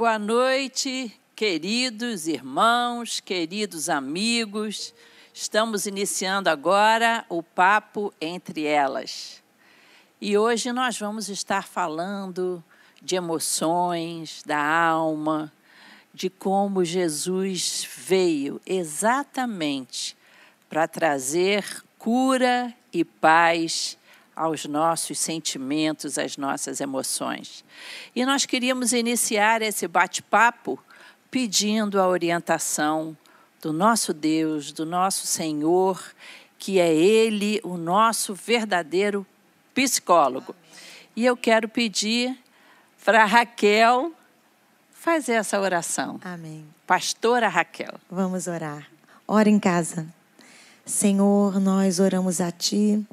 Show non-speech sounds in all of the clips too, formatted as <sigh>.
Boa noite, queridos irmãos, queridos amigos. Estamos iniciando agora o Papo Entre Elas. E hoje nós vamos estar falando de emoções, da alma, de como Jesus veio exatamente para trazer cura e paz aos nossos sentimentos, às nossas emoções. E nós queríamos iniciar esse bate-papo pedindo a orientação do nosso Deus, do nosso Senhor, que é Ele o nosso verdadeiro psicólogo. E eu quero pedir para Raquel fazer essa oração. Amém. Pastora Raquel. Vamos orar. Ora em casa. Senhor, nós oramos a Ti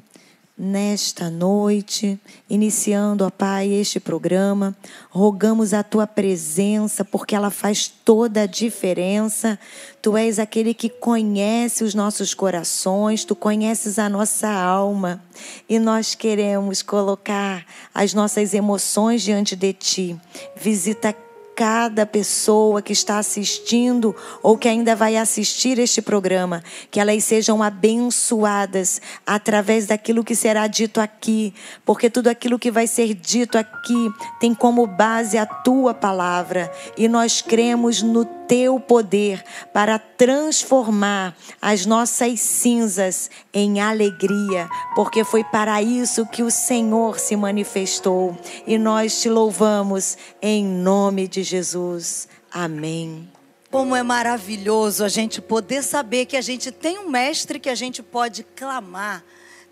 nesta noite, iniciando, ó Pai, este programa. Rogamos a tua presença, porque ela faz toda a diferença. Tu és aquele que conhece os nossos corações, tu conheces a nossa alma. E nós queremos colocar as nossas emoções diante de ti. Visita cada pessoa que está assistindo ou que ainda vai assistir este programa, que elas sejam abençoadas através daquilo que será dito aqui, porque tudo aquilo que vai ser dito aqui tem como base a tua palavra e nós cremos no teu poder para transformar as nossas cinzas em alegria, porque foi para isso que o Senhor se manifestou. E nós te louvamos em nome de Jesus. Amém. Como é maravilhoso a gente poder saber que a gente tem um mestre que a gente pode clamar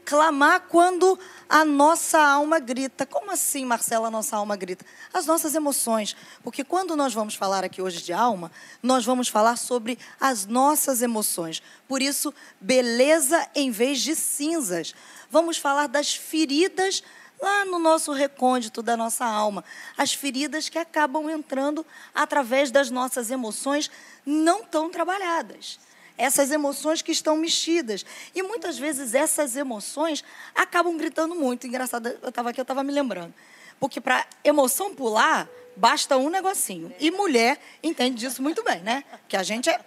clamar quando a nossa alma grita. Como assim, Marcela, a nossa alma grita? As nossas emoções. Porque quando nós vamos falar aqui hoje de alma, nós vamos falar sobre as nossas emoções. Por isso, beleza em vez de cinzas. Vamos falar das feridas lá no nosso recôndito da nossa alma. As feridas que acabam entrando através das nossas emoções não tão trabalhadas essas emoções que estão mexidas. E muitas vezes essas emoções acabam gritando muito. Engraçado, eu estava aqui, eu estava me lembrando. Porque para emoção pular, basta um negocinho. E mulher entende disso muito bem, né? Que a gente é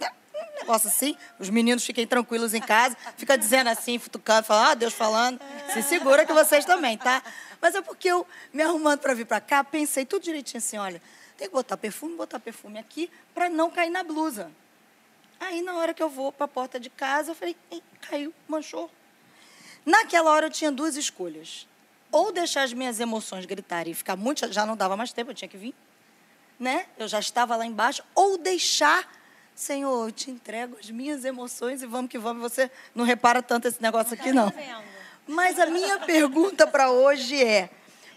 um negócio assim, os meninos fiquem tranquilos em casa, fica dizendo assim, futucando, falando, ah, Deus falando, se segura que vocês também, tá? Mas é porque eu, me arrumando para vir para cá, pensei tudo direitinho assim, olha, tem que botar perfume, botar perfume aqui, para não cair na blusa. Aí, na hora que eu vou para a porta de casa, eu falei, caiu, manchou. Naquela hora eu tinha duas escolhas. Ou deixar as minhas emoções gritarem e ficar muito. Já não dava mais tempo, eu tinha que vir. Né? Eu já estava lá embaixo. Ou deixar, Senhor, eu te entrego as minhas emoções e vamos que vamos. Você não repara tanto esse negócio aqui, não. Mas a minha <laughs> pergunta para hoje é: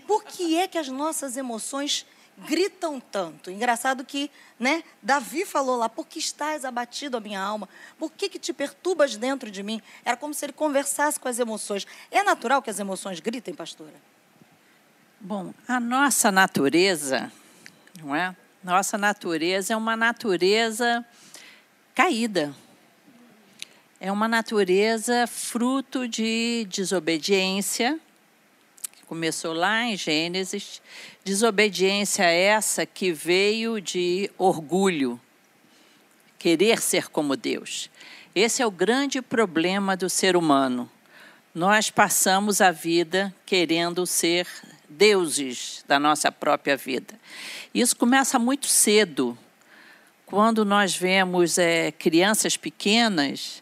por que é que as nossas emoções gritam tanto. Engraçado que, né, Davi falou lá, por que estás abatido a minha alma? Por que, que te perturbas dentro de mim? Era como se ele conversasse com as emoções. É natural que as emoções gritem, pastora? Bom, a nossa natureza, não é? Nossa natureza é uma natureza caída. É uma natureza fruto de desobediência, começou lá em Gênesis, desobediência essa que veio de orgulho, querer ser como Deus. Esse é o grande problema do ser humano. Nós passamos a vida querendo ser deuses da nossa própria vida. Isso começa muito cedo. Quando nós vemos é, crianças pequenas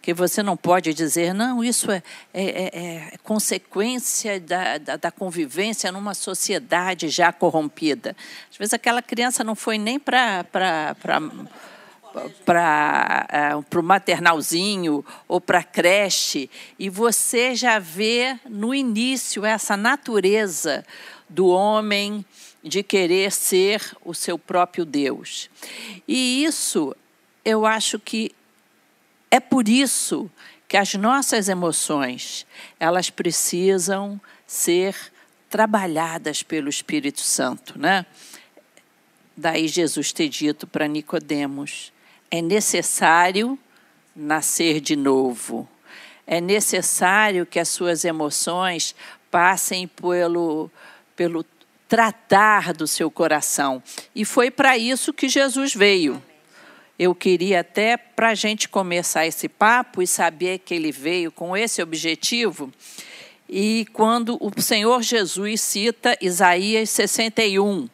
que você não pode dizer, não, isso é, é, é, é consequência da, da, da, convivência numa sociedade já corrompida. Às vezes aquela criança não foi nem para para o maternalzinho ou para a creche, e você já vê no início essa natureza do homem de querer ser o seu próprio Deus. E isso eu acho que é por isso que as nossas emoções, elas precisam ser trabalhadas pelo Espírito Santo, né? Daí Jesus ter dito para Nicodemos: é necessário nascer de novo. É necessário que as suas emoções passem pelo, pelo tratar do seu coração. E foi para isso que Jesus veio. Eu queria até, para a gente começar esse papo e saber que ele veio com esse objetivo, e quando o Senhor Jesus cita Isaías 61,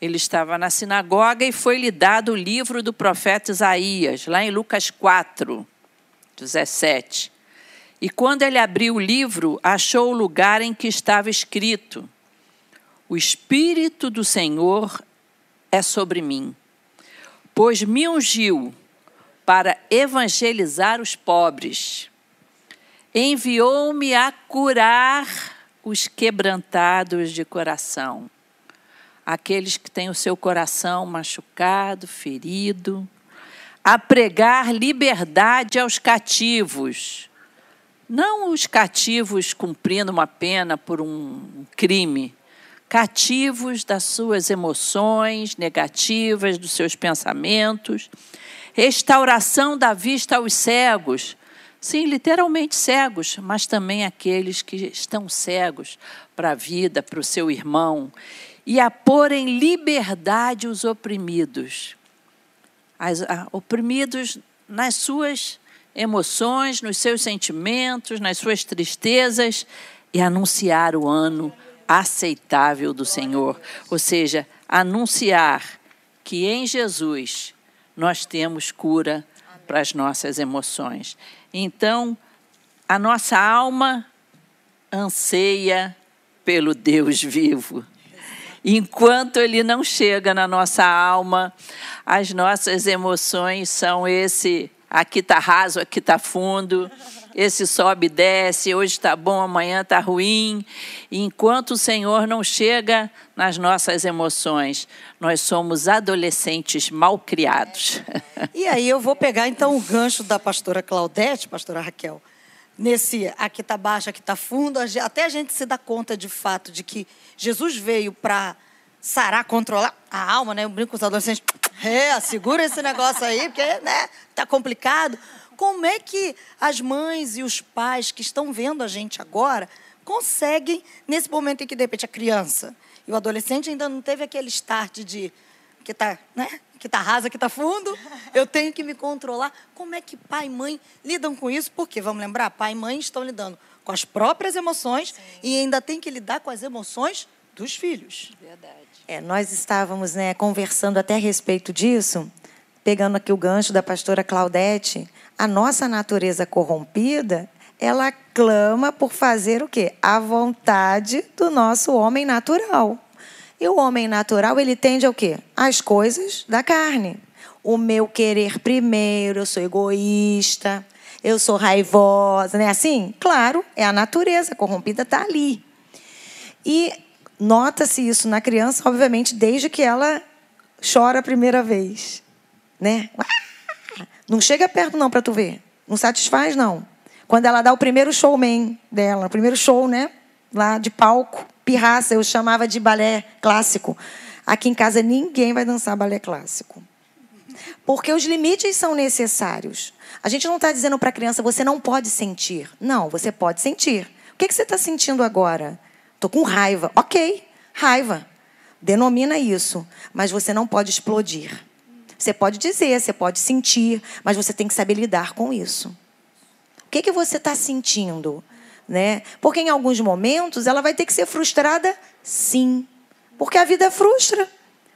ele estava na sinagoga e foi-lhe dado o livro do profeta Isaías, lá em Lucas 4, 17. E quando ele abriu o livro, achou o lugar em que estava escrito: O Espírito do Senhor é sobre mim, pois me ungiu para evangelizar os pobres, enviou-me a curar os quebrantados de coração. Aqueles que têm o seu coração machucado, ferido, a pregar liberdade aos cativos. Não os cativos cumprindo uma pena por um crime, cativos das suas emoções negativas, dos seus pensamentos, restauração da vista aos cegos. Sim, literalmente cegos, mas também aqueles que estão cegos para a vida, para o seu irmão e a pôr em liberdade os oprimidos. As, a, oprimidos nas suas emoções, nos seus sentimentos, nas suas tristezas, e anunciar o ano aceitável do Senhor. Ou seja, anunciar que em Jesus nós temos cura para as nossas emoções. Então, a nossa alma anseia pelo Deus vivo. Enquanto ele não chega na nossa alma, as nossas emoções são esse aqui está raso, aqui está fundo, esse sobe e desce, hoje está bom, amanhã está ruim. E enquanto o Senhor não chega nas nossas emoções, nós somos adolescentes mal criados. <laughs> E aí eu vou pegar então o gancho da pastora Claudete, pastora Raquel, nesse aqui está baixo, aqui está fundo, até a gente se dá conta de fato de que Jesus veio para sarar, controlar a alma, né? Eu brinco com os adolescentes, é, segura esse negócio aí, porque, né, tá complicado. Como é que as mães e os pais que estão vendo a gente agora conseguem, nesse momento em que, de repente, a criança e o adolescente ainda não teve aquele start de que tá, né? Que tá rasa, que tá fundo, eu tenho que me controlar. Como é que pai e mãe lidam com isso? Porque, vamos lembrar, pai e mãe estão lidando com as próprias emoções Sim. e ainda tem que lidar com as emoções dos filhos. Verdade. É, nós estávamos né, conversando até a respeito disso, pegando aqui o gancho da pastora Claudete. A nossa natureza corrompida, ela clama por fazer o quê? A vontade do nosso homem natural. E o homem natural, ele tende ao quê? As coisas da carne. O meu querer primeiro, eu sou egoísta, eu sou raivosa, né? Assim, claro, é a natureza corrompida está ali. E nota-se isso na criança, obviamente, desde que ela chora a primeira vez, né? Não chega perto não para tu ver, não satisfaz não. Quando ela dá o primeiro showman dela, o primeiro show, né? Lá de palco, pirraça, eu chamava de balé clássico. Aqui em casa ninguém vai dançar balé clássico. Porque os limites são necessários. A gente não está dizendo para a criança, você não pode sentir. Não, você pode sentir. O que, que você está sentindo agora? Estou com raiva. Ok, raiva. Denomina isso. Mas você não pode explodir. Você pode dizer, você pode sentir, mas você tem que saber lidar com isso. O que, que você está sentindo? Né? Porque em alguns momentos ela vai ter que ser frustrada, sim. Porque a vida frustra.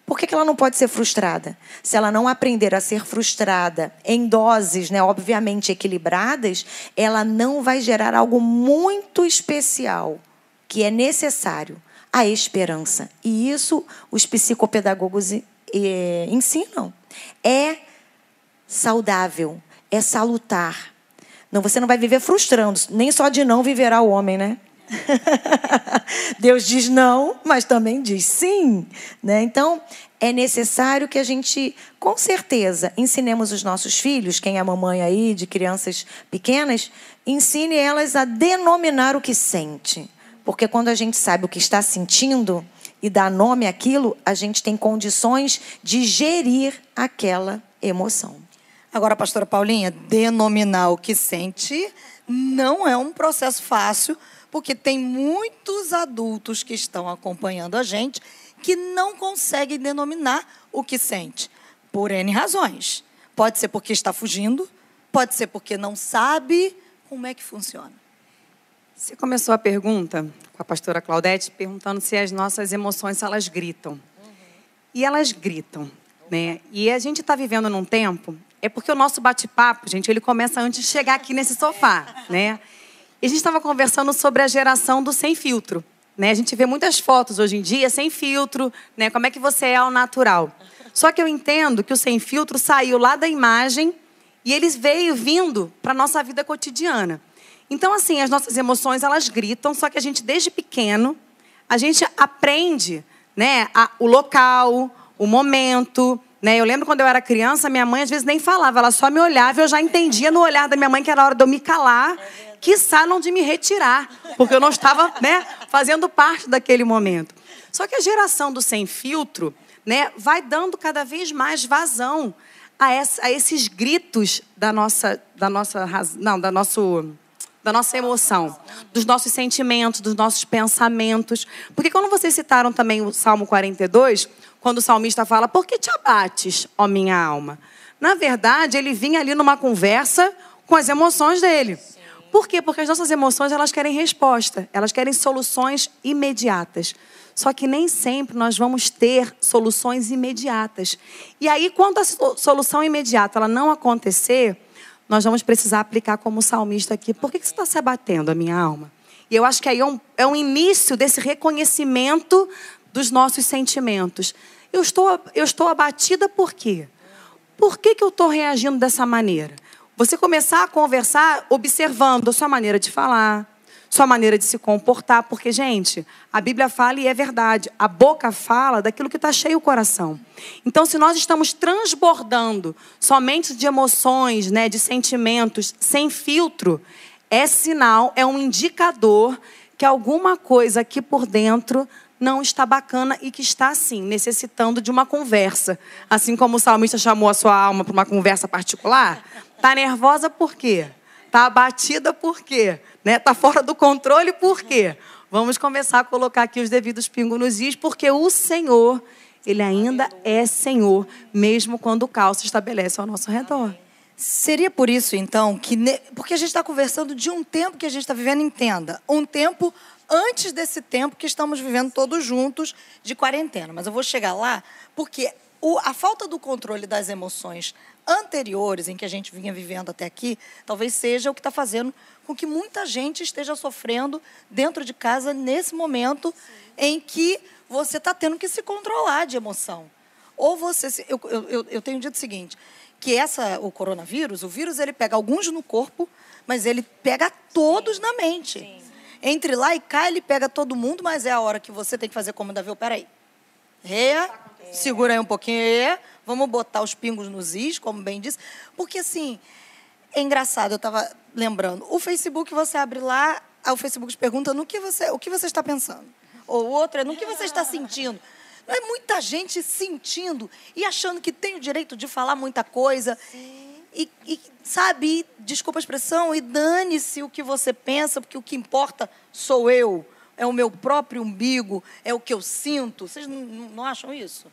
Por que, ela não pode ser frustrada? Se ela não aprender a ser frustrada em doses, né, obviamente equilibradas, ela não vai gerar algo muito especial que é necessário, a esperança. E isso os psicopedagogos eh, ensinam. É saudável, é salutar. Não, você não vai viver frustrando, nem só de não viverá o homem, né? <laughs> Deus diz não, mas também diz sim. Né? Então, é necessário que a gente, com certeza, ensinemos os nossos filhos, quem é mamãe aí de crianças pequenas, ensine elas a denominar o que sente. Porque quando a gente sabe o que está sentindo e dá nome àquilo, a gente tem condições de gerir aquela emoção. Agora, pastora Paulinha, denominar o que sente não é um processo fácil Porque tem muitos adultos que estão acompanhando a gente que não conseguem denominar o que sente, por N razões. Pode ser porque está fugindo, pode ser porque não sabe como é que funciona. Você começou a pergunta com a pastora Claudete perguntando se as nossas emoções elas gritam. Uhum. E elas gritam, né? E a gente está vivendo num tempo é porque o nosso bate-papo, gente, ele começa antes de chegar aqui nesse sofá, né? E a gente estava conversando sobre a geração do sem filtro, né? A gente vê muitas fotos hoje em dia sem filtro, né? Como é que você é ao natural? Só que eu entendo que o sem filtro saiu lá da imagem e eles veio vindo para nossa vida cotidiana. Então, assim, as nossas emoções elas gritam, só que a gente desde pequeno a gente aprende, né? A, o local, o momento, né? Eu lembro quando eu era criança, minha mãe às vezes nem falava, ela só me olhava e eu já entendia no olhar da minha mãe que era hora de eu me calar, que não de me retirar, porque eu não estava né, fazendo parte daquele momento. Só que a geração do sem filtro né, vai dando cada vez mais vazão a, essa, a esses gritos da nossa, da nossa, não, da nosso da nossa emoção, dos nossos sentimentos, dos nossos pensamentos. Porque quando vocês citaram também o Salmo 42, quando o salmista fala: Por que te abates, ó minha alma? Na verdade, ele vinha ali numa conversa com as emoções dele. Por quê? Porque as nossas emoções elas querem resposta, elas querem soluções imediatas. Só que nem sempre nós vamos ter soluções imediatas. E aí, quando a solução imediata ela não acontecer, nós vamos precisar aplicar como salmista aqui. Por que você está se abatendo, a minha alma? E eu acho que aí é um, é um início desse reconhecimento dos nossos sentimentos. Eu estou, eu estou abatida por quê? Por que, que eu estou reagindo dessa maneira? Você começar a conversar observando a sua maneira de falar, sua maneira de se comportar, porque, gente, a Bíblia fala e é verdade, a boca fala daquilo que está cheio o coração. Então, se nós estamos transbordando somente de emoções, né, de sentimentos, sem filtro, é sinal, é um indicador que alguma coisa aqui por dentro não está bacana e que está, assim, necessitando de uma conversa. Assim como o salmista chamou a sua alma para uma conversa particular, está nervosa por quê? Está abatida por quê? Está né? fora do controle por quê? Vamos começar a colocar aqui os devidos pingos nos is, porque o Senhor, Ele ainda é Senhor, mesmo quando o caos se estabelece ao nosso redor. Seria por isso, então, que. Porque a gente está conversando de um tempo que a gente está vivendo, entenda. Um tempo antes desse tempo que estamos vivendo todos juntos de quarentena. Mas eu vou chegar lá porque o, a falta do controle das emoções anteriores em que a gente vinha vivendo até aqui, talvez seja o que está fazendo com que muita gente esteja sofrendo dentro de casa nesse momento Sim. em que você está tendo que se controlar de emoção. Ou você. Eu, eu, eu tenho dito o seguinte: que essa, o coronavírus, o vírus, ele pega alguns no corpo, mas ele pega todos Sim. na mente. Sim. Entre lá e cá, ele pega todo mundo, mas é a hora que você tem que fazer como Davi. Peraí. Reia, segura aí um pouquinho. Vamos botar os pingos nos is, como bem disse. Porque, assim, é engraçado, eu estava lembrando. O Facebook, você abre lá, o Facebook te pergunta no que você, o que você está pensando. Ou o outro é no que você está sentindo. Não é muita gente sentindo e achando que tem o direito de falar muita coisa. E, e sabe, desculpa a expressão, e dane-se o que você pensa, porque o que importa sou eu, é o meu próprio umbigo, é o que eu sinto. Vocês não, não acham isso?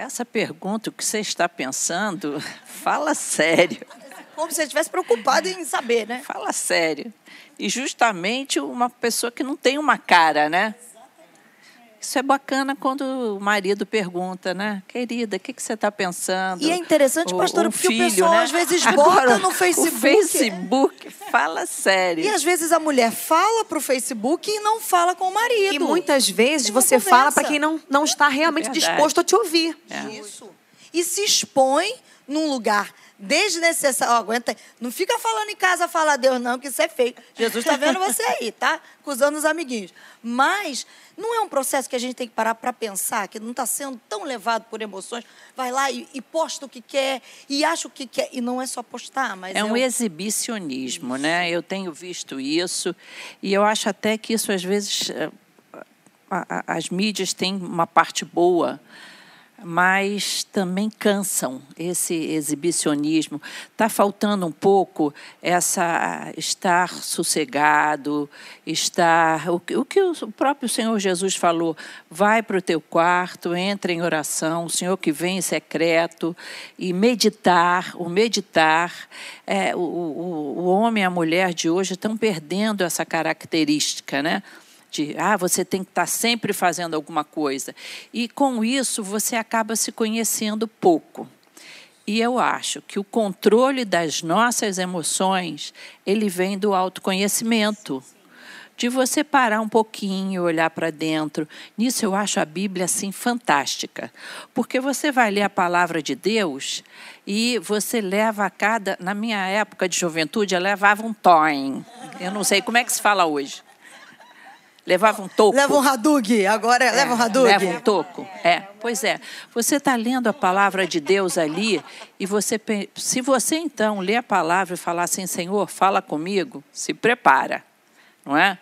Essa pergunta, o que você está pensando, fala sério. Como se você estivesse preocupado em saber, né? Fala sério. E justamente uma pessoa que não tem uma cara, né? Isso é bacana quando o marido pergunta, né? Querida, o que, que você está pensando? E é interessante, pastora, o, porque filho, o pessoal né? às vezes <laughs> bota no Facebook. O Facebook fala sério. E às vezes a mulher fala para o Facebook e não fala com o marido. E muitas vezes você conversa. fala para quem não, não está realmente é disposto a te ouvir. É. Isso. E se expõe num lugar desnecessário. Oh, aguenta. Não fica falando em casa, fala a Deus, não, que isso é feio. Jesus está vendo você aí, tá? Acusando os amiguinhos. Mas não é um processo que a gente tem que parar para pensar, que não está sendo tão levado por emoções. Vai lá e, e, posta o que quer, e acha o que quer. E não é só postar, mas. É, é um, um exibicionismo, né? Eu tenho visto isso, e eu acho até que isso, às vezes, eh, as mídias têm uma parte boa mas também cansam esse exibicionismo. Está faltando um pouco essa estar sossegado, estar o, o que o próprio Senhor Jesus falou: vai para o teu quarto, entra em oração, o Senhor que vem em secreto e meditar. O meditar, é, o, o, o homem e a mulher de hoje estão perdendo essa característica, né? De ah, você tem que estar sempre fazendo alguma coisa. E com isso você acaba se conhecendo pouco. E eu acho que o controle das nossas emoções, ele vem do autoconhecimento. De você parar um pouquinho, olhar para dentro. Nisso eu acho a Bíblia assim fantástica. Porque você vai ler a palavra de Deus e você leva a cada. Na minha época de juventude, eu levava um toin. Eu não sei como é que se fala hoje. Levava um toco. Leva um radug, agora é, leva um radug. Leva um toco. É, pois é. Você está lendo a palavra de Deus ali e você, se você então ler a palavra e falar assim, Senhor, fala comigo, se prepara, não é?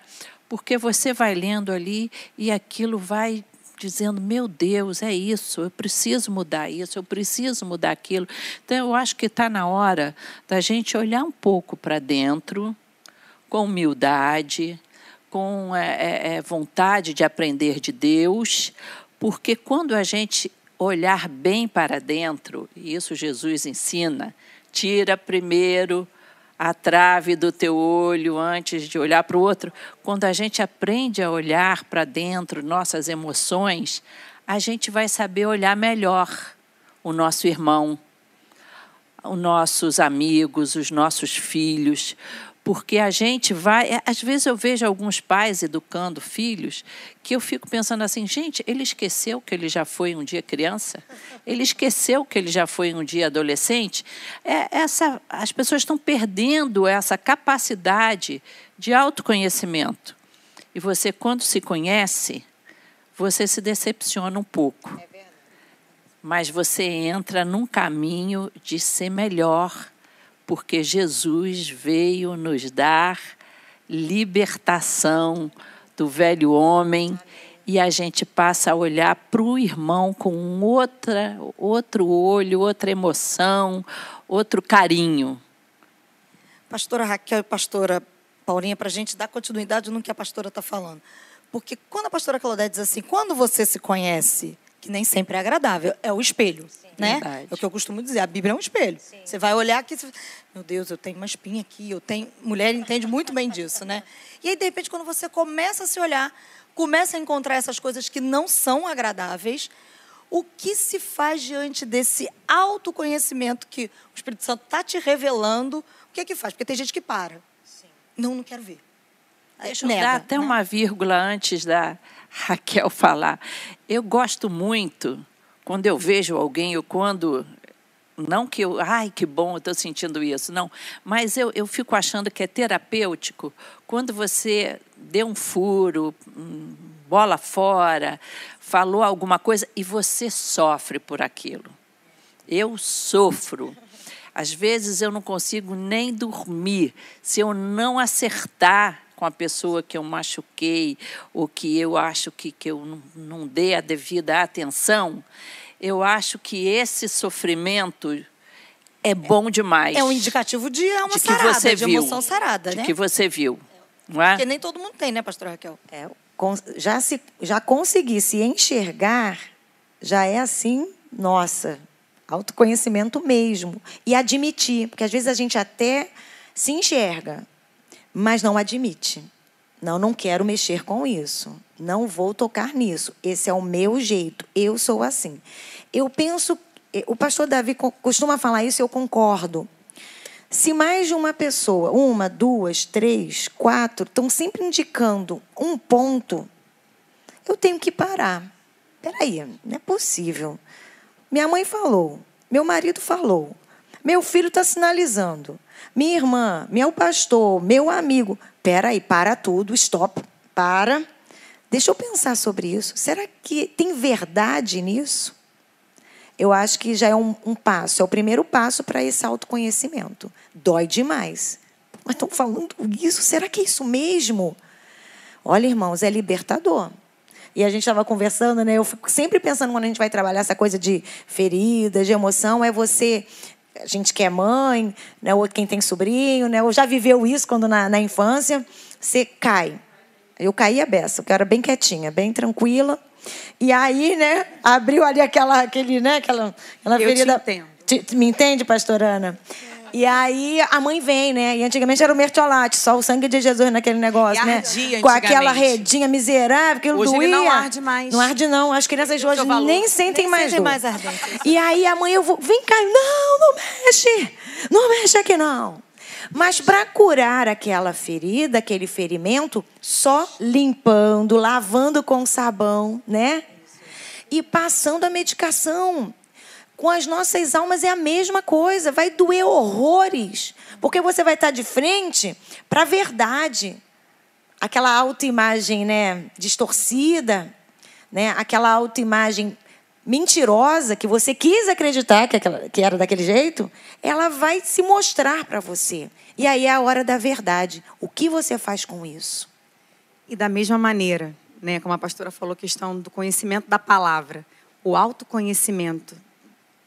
Porque você vai lendo ali e aquilo vai dizendo: meu Deus, é isso, eu preciso mudar isso, eu preciso mudar aquilo. Então, eu acho que está na hora da gente olhar um pouco para dentro, com humildade, com é, é, é, vontade de aprender de Deus, porque quando a gente olhar bem para dentro, e isso Jesus ensina, tira primeiro a trave do teu olho antes de olhar para o outro. Quando a gente aprende a olhar para dentro, nossas emoções, a gente vai saber olhar melhor o nosso irmão, os nossos amigos, os nossos filhos, porque a gente vai. É, às vezes eu vejo alguns pais educando filhos que eu fico pensando assim, gente, ele esqueceu que ele já foi um dia criança? Ele esqueceu que ele já foi um dia adolescente? É, essa, as pessoas estão perdendo essa capacidade de autoconhecimento. E você, quando se conhece, você se decepciona um pouco. É Mas você entra num caminho de ser melhor porque Jesus veio nos dar libertação do velho homem e a gente passa a olhar para o irmão com outra, outro olho, outra emoção, outro carinho. Pastora Raquel e pastora Paulinha, para a gente dar continuidade no que a pastora está falando. Porque quando a pastora Claudete diz assim, quando você se conhece, que nem sempre é agradável, é o espelho. Sim né? Verdade. É o que eu costumo dizer, a Bíblia é um espelho. Sim. Você vai olhar aqui, você... meu Deus, eu tenho uma espinha aqui, eu tenho, mulher entende muito bem disso, né? E aí de repente quando você começa a se olhar, começa a encontrar essas coisas que não são agradáveis, o que se faz diante desse autoconhecimento que o Espírito Santo está te revelando? O que é que faz? Porque tem gente que para. Sim. Não, não quero ver. Deixa eu Nega, dar até né? uma vírgula antes da Raquel falar. Eu gosto muito quando eu vejo alguém, ou quando. Não que eu. Ai, que bom, eu estou sentindo isso. Não. Mas eu, eu fico achando que é terapêutico quando você deu um furo, bola fora, falou alguma coisa e você sofre por aquilo. Eu sofro. Às vezes eu não consigo nem dormir se eu não acertar com a pessoa que eu machuquei ou que eu acho que, que eu não, não dei a devida atenção, eu acho que esse sofrimento é bom demais. É um indicativo de alma de que sarada, você de viu, emoção sarada, de né? que você viu. Não é? Porque nem todo mundo tem, né, pastora Raquel? É, já, se, já conseguir se enxergar, já é assim, nossa, autoconhecimento mesmo. E admitir, porque às vezes a gente até se enxerga, mas não admite. Não, não quero mexer com isso. Não vou tocar nisso. Esse é o meu jeito. Eu sou assim. Eu penso, eh, o pastor Davi costuma falar isso, eu concordo. Se mais de uma pessoa, uma, duas, três, quatro, estão sempre indicando um ponto, eu tenho que parar. Peraí, não é possível. Minha mãe falou, meu marido falou, meu filho está sinalizando. Minha irmã, meu pastor, meu amigo. Pera aí, para tudo, stop, para. Deixa eu pensar sobre isso. Será que tem verdade nisso? Eu acho que já é um, um passo, é o primeiro passo para esse autoconhecimento. Dói demais. Mas estão falando isso? Será que é isso mesmo? Olha, irmãos, é libertador. e a gente estava conversando, né? Eu fico sempre pensando quando a gente vai trabalhar essa coisa de feridas, de emoção, é você a gente que é mãe, né, ou quem tem sobrinho, né, ou já viveu isso quando na, na infância, você cai. Eu caí a beça, eu era bem quietinha, bem tranquila. E aí, né, abriu ali aquela, aquele, né, aquela, aquela Eu te ferida. entendo. Te- me entende, pastor Ana? E aí a mãe vem, né? E antigamente era o mertiolate, só o sangue de Jesus naquele negócio, E né? ardia Com aquela redinha miserável, aquilo Hoje doía. ele não arde mais. Não arde não. As crianças hoje nem sentem Nem mais sentem mais ardência. E aí a mãe, eu vou, vem cá, não, não mexe, não mexe aqui não. Mas para curar aquela ferida, aquele ferimento, só limpando, lavando com sabão, né? E passando a medicação. Com as nossas almas é a mesma coisa, vai doer horrores, porque você vai estar de frente para a verdade aquela autoimagem né, distorcida, né, aquela autoimagem mentirosa que você quis acreditar que, aquela, que era daquele jeito, ela vai se mostrar para você. E aí é a hora da verdade. O que você faz com isso? E da mesma maneira, né, como a pastora falou, questão do conhecimento da palavra, o autoconhecimento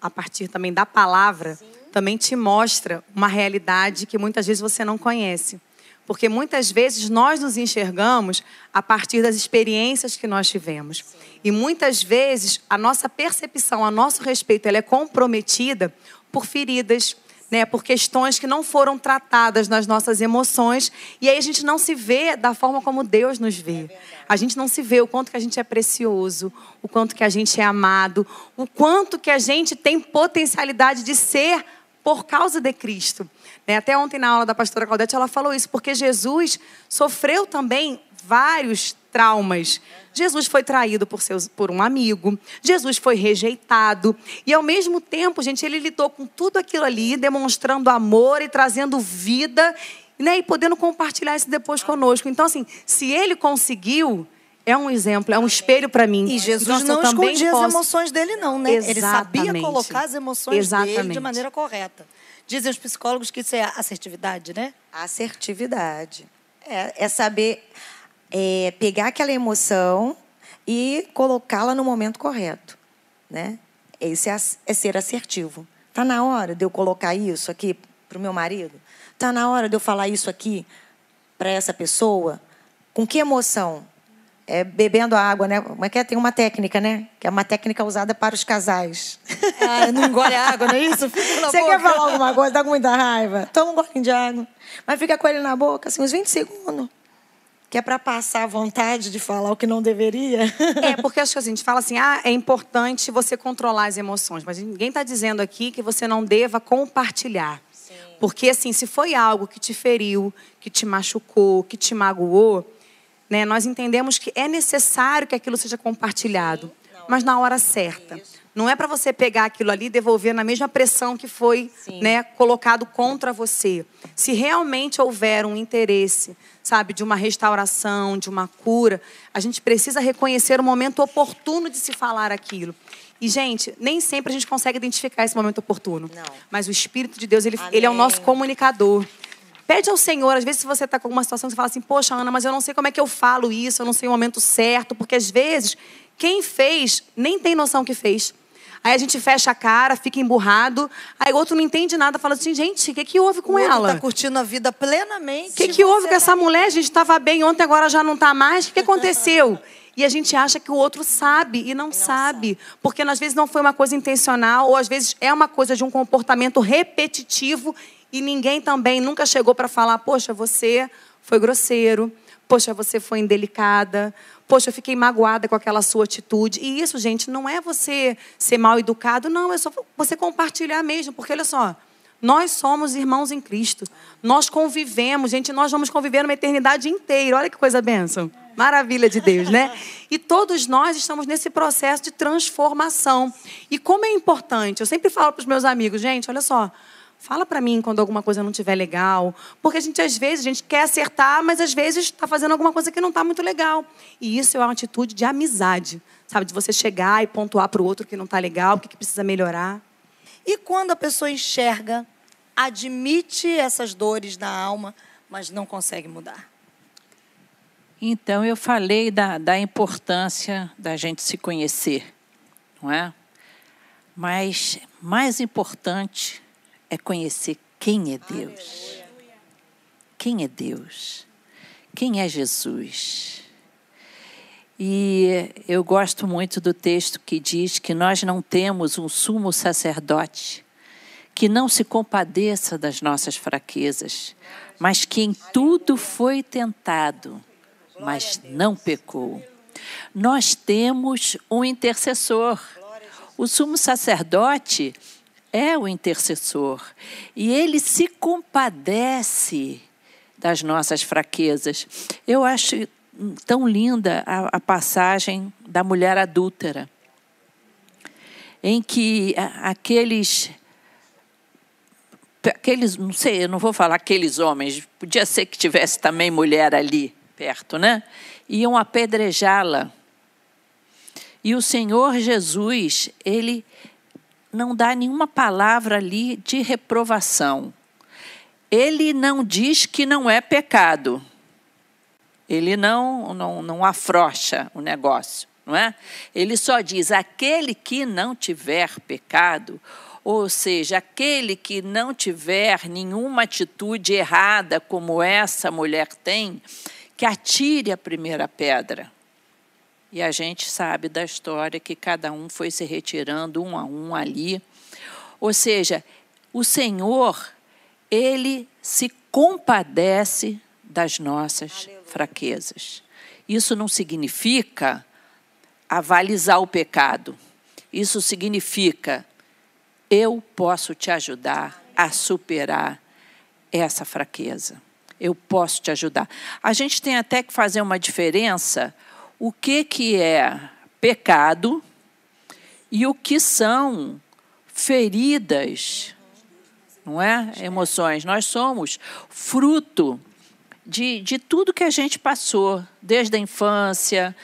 a partir também da palavra também te mostra uma realidade que muitas vezes você não conhece. Porque muitas vezes nós nos enxergamos a partir das experiências que nós tivemos. E muitas vezes a nossa percepção a nosso respeito ela é comprometida por feridas, né, por questões que não foram tratadas nas nossas emoções, e aí a gente não se vê da forma como Deus nos vê. A gente não se vê o quanto que a gente é precioso, o quanto que a gente é amado, o quanto que a gente tem potencialidade de ser por causa de Cristo. Né, Até ontem na aula da pastora Claudete ela falou isso, porque Jesus sofreu também vários traumas. Jesus foi traído por, seus, por um amigo, Jesus foi rejeitado, e ao mesmo tempo, gente, ele lidou com tudo aquilo ali, demonstrando amor e trazendo vida, né, e podendo compartilhar isso depois conosco. Então, assim, se ele conseguiu, é um exemplo, é um espelho para mim. E Jesus Então, assim, não escondia posso- as emoções dele, não, né? Ele sabia Exatamente. colocar as emoções dele de Exatamente. maneira correta. Dizem os psicólogos que isso é assertividade, né? Assertividade. É, é saber é, pegar aquela emoção e colocá-la no momento correto. Né? Esse é, é ser assertivo. Está na hora de eu colocar isso aqui para o meu marido? Está na hora de eu falar isso aqui para essa pessoa? Com que emoção? É, bebendo água, né? Como é que é? Tem uma técnica, né? Que é uma técnica usada para os casais. <laughs> Ah, não engole água, não é isso? Fica na Você boca. quer falar alguma coisa, dá com muita raiva? Toma um golinho de água. Mas fica com ele na boca, assim, uns 20 segundos. Que é para passar a vontade de falar o que não deveria. <laughs> É, porque acho que assim, a gente fala assim, ah, é importante você controlar as emoções, mas ninguém está dizendo aqui que você não deva compartilhar. Porque assim, se foi algo que te feriu, que te machucou, que te magoou, né, nós entendemos que é necessário que aquilo seja compartilhado, mas na hora certa. Não é para você pegar aquilo ali e devolver na mesma pressão que foi né, colocado contra você. Se realmente houver um interesse, sabe, de uma restauração, de uma cura, a gente precisa reconhecer o momento oportuno de se falar aquilo. E, gente, nem sempre a gente consegue identificar esse momento oportuno. Não. Mas o Espírito de Deus, ele, ele é o nosso comunicador. Pede ao Senhor, às vezes, se você está com alguma situação, você fala assim, poxa, Ana, mas eu não sei como é que eu falo isso, eu não sei o momento certo, porque às vezes quem fez nem tem noção que fez. Aí a gente fecha a cara, fica emburrado, aí o outro não entende nada, fala assim, gente, o que, que houve com o outro ela? está curtindo a vida plenamente. O que, que houve com essa tá- mulher? A gente estava bem ontem, agora já não está mais. O que aconteceu? <laughs> E a gente acha que o outro sabe e não, sabe. Porque às vezes não foi uma coisa intencional, ou às vezes é uma coisa de um comportamento repetitivo e ninguém também nunca chegou para falar: poxa, você foi grosseiro, poxa, você foi indelicada, poxa, eu fiquei magoada com aquela sua atitude. E isso, gente, não é você ser mal educado, não, é só você compartilhar mesmo. Porque olha só. Nós somos irmãos em Cristo. Nós convivemos, gente, nós vamos conviver uma eternidade inteira. Olha que coisa bênção. Maravilha de Deus, né? E todos nós estamos nesse processo de transformação. E como é importante, eu sempre falo para os meus amigos, gente, olha só, fala para mim quando alguma coisa não estiver legal. Porque a gente, às vezes, a gente quer acertar, mas às vezes está fazendo alguma coisa que não está muito legal. E isso é uma atitude de amizade, sabe? De você chegar e pontuar para o outro que não está legal, o que que precisa melhorar. E quando a pessoa enxerga, admite essas dores na alma, mas não consegue mudar? Então eu falei da, da importância da gente se conhecer, não é? Mas mais importante é conhecer quem é Deus. Quem é Deus? Quem é Jesus? E eu gosto muito do texto que diz que nós não temos um sumo sacerdote que não se compadeça das nossas fraquezas, mas que em tudo foi tentado, mas não pecou. Nós temos um intercessor. O sumo sacerdote é o intercessor e ele se compadece das nossas fraquezas. Eu acho tão linda a, a passagem da mulher adúltera, em que aqueles aqueles, não sei, eu não vou falar aqueles homens, podia ser que tivesse também mulher ali perto, né? Iam apedrejá-la. E o Senhor Jesus, ele não dá nenhuma palavra ali de reprovação. Ele não diz que não é pecado. Ele não, não, não afrocha o negócio, não é? Ele só diz: aquele que não tiver pecado, ou seja, aquele que não tiver nenhuma atitude errada como essa mulher tem, que atire a primeira pedra. E a gente sabe da história que cada um foi se retirando um a um ali. Ou seja, o Senhor, ele se compadece das nossas Aleluia. fraquezas. Isso não significa avalizar o pecado. Isso significa eu posso te ajudar a superar essa fraqueza. Eu posso te ajudar. A gente tem até que fazer uma diferença o que que é pecado e o que são feridas, não é? Emoções. Nós somos fruto de, de tudo que a gente passou, desde a infância,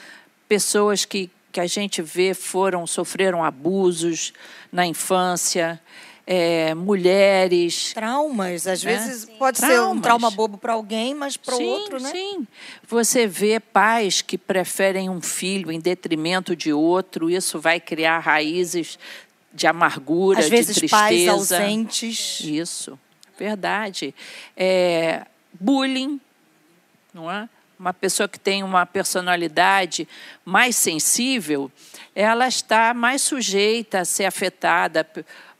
pessoas que, que a gente vê foram sofreram abusos na infância, é, mulheres. Traumas, às né? vezes pode Traumas. ser um trauma bobo para alguém, mas para o outro, né? Sim, Você vê pais que preferem um filho em detrimento de outro, isso vai criar raízes de amargura, às vezes, de tristeza. pais ausentes. Isso, verdade. É, bullying, não é? Uma pessoa que tem uma personalidade mais sensível, ela está mais sujeita a ser afetada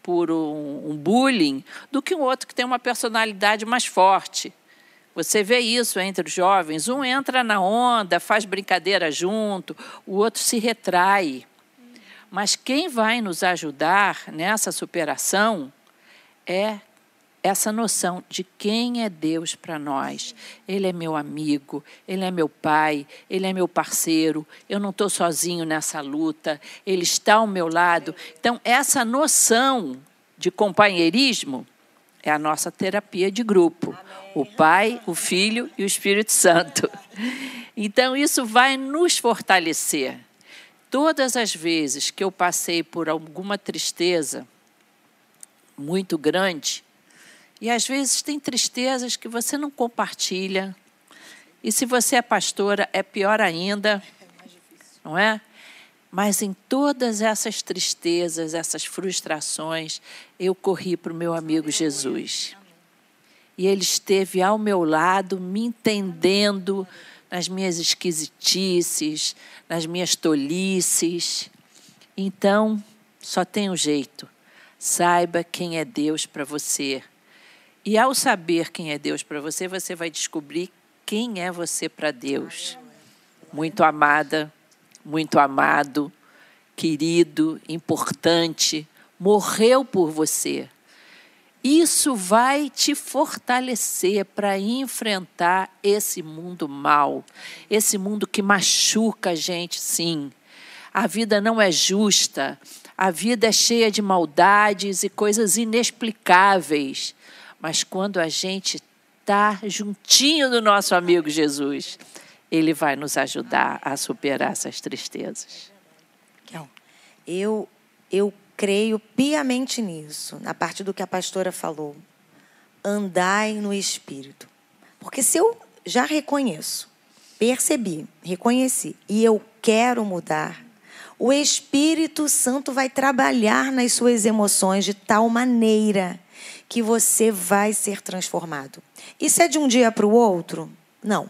por um, um bullying do que um outro que tem uma personalidade mais forte. Você vê isso entre os jovens. Um entra na onda, faz brincadeira junto, o outro se retrai. Mas quem vai nos ajudar nessa superação é essa noção de quem é Deus para nós. Ele é meu amigo, ele é meu pai, ele é meu parceiro, eu não estou sozinho nessa luta, ele está ao meu lado. Então, essa noção de companheirismo é a nossa terapia de grupo. O Pai, o Filho e o Espírito Santo. Então, isso vai nos fortalecer. Todas as vezes que eu passei por alguma tristeza muito grande, e às vezes tem tristezas que você não compartilha. E se você é pastora, é pior ainda. Não é? Mas em todas essas tristezas, essas frustrações, eu corri para o meu amigo Jesus. E ele esteve ao meu lado, me entendendo nas minhas esquisitices, nas minhas tolices. Então, só tem um jeito. Saiba quem é Deus para você. E ao saber quem é Deus para você, você vai descobrir quem é você para Deus. Muito amada, muito amado, querido, importante, morreu por você. Isso vai te fortalecer para enfrentar esse mundo mal, esse mundo que machuca a gente, sim. A vida não é justa, a vida é cheia de maldades e coisas inexplicáveis. Mas quando a gente está juntinho do nosso amigo Jesus, ele vai nos ajudar a superar essas tristezas. Eu, eu creio piamente nisso, na parte do que a pastora falou. Andai no Espírito. Porque se eu já reconheço percebi, reconheci e eu quero mudar, o Espírito Santo vai trabalhar nas suas emoções de tal maneira que você vai ser transformado. Isso é de um dia para o outro? Não.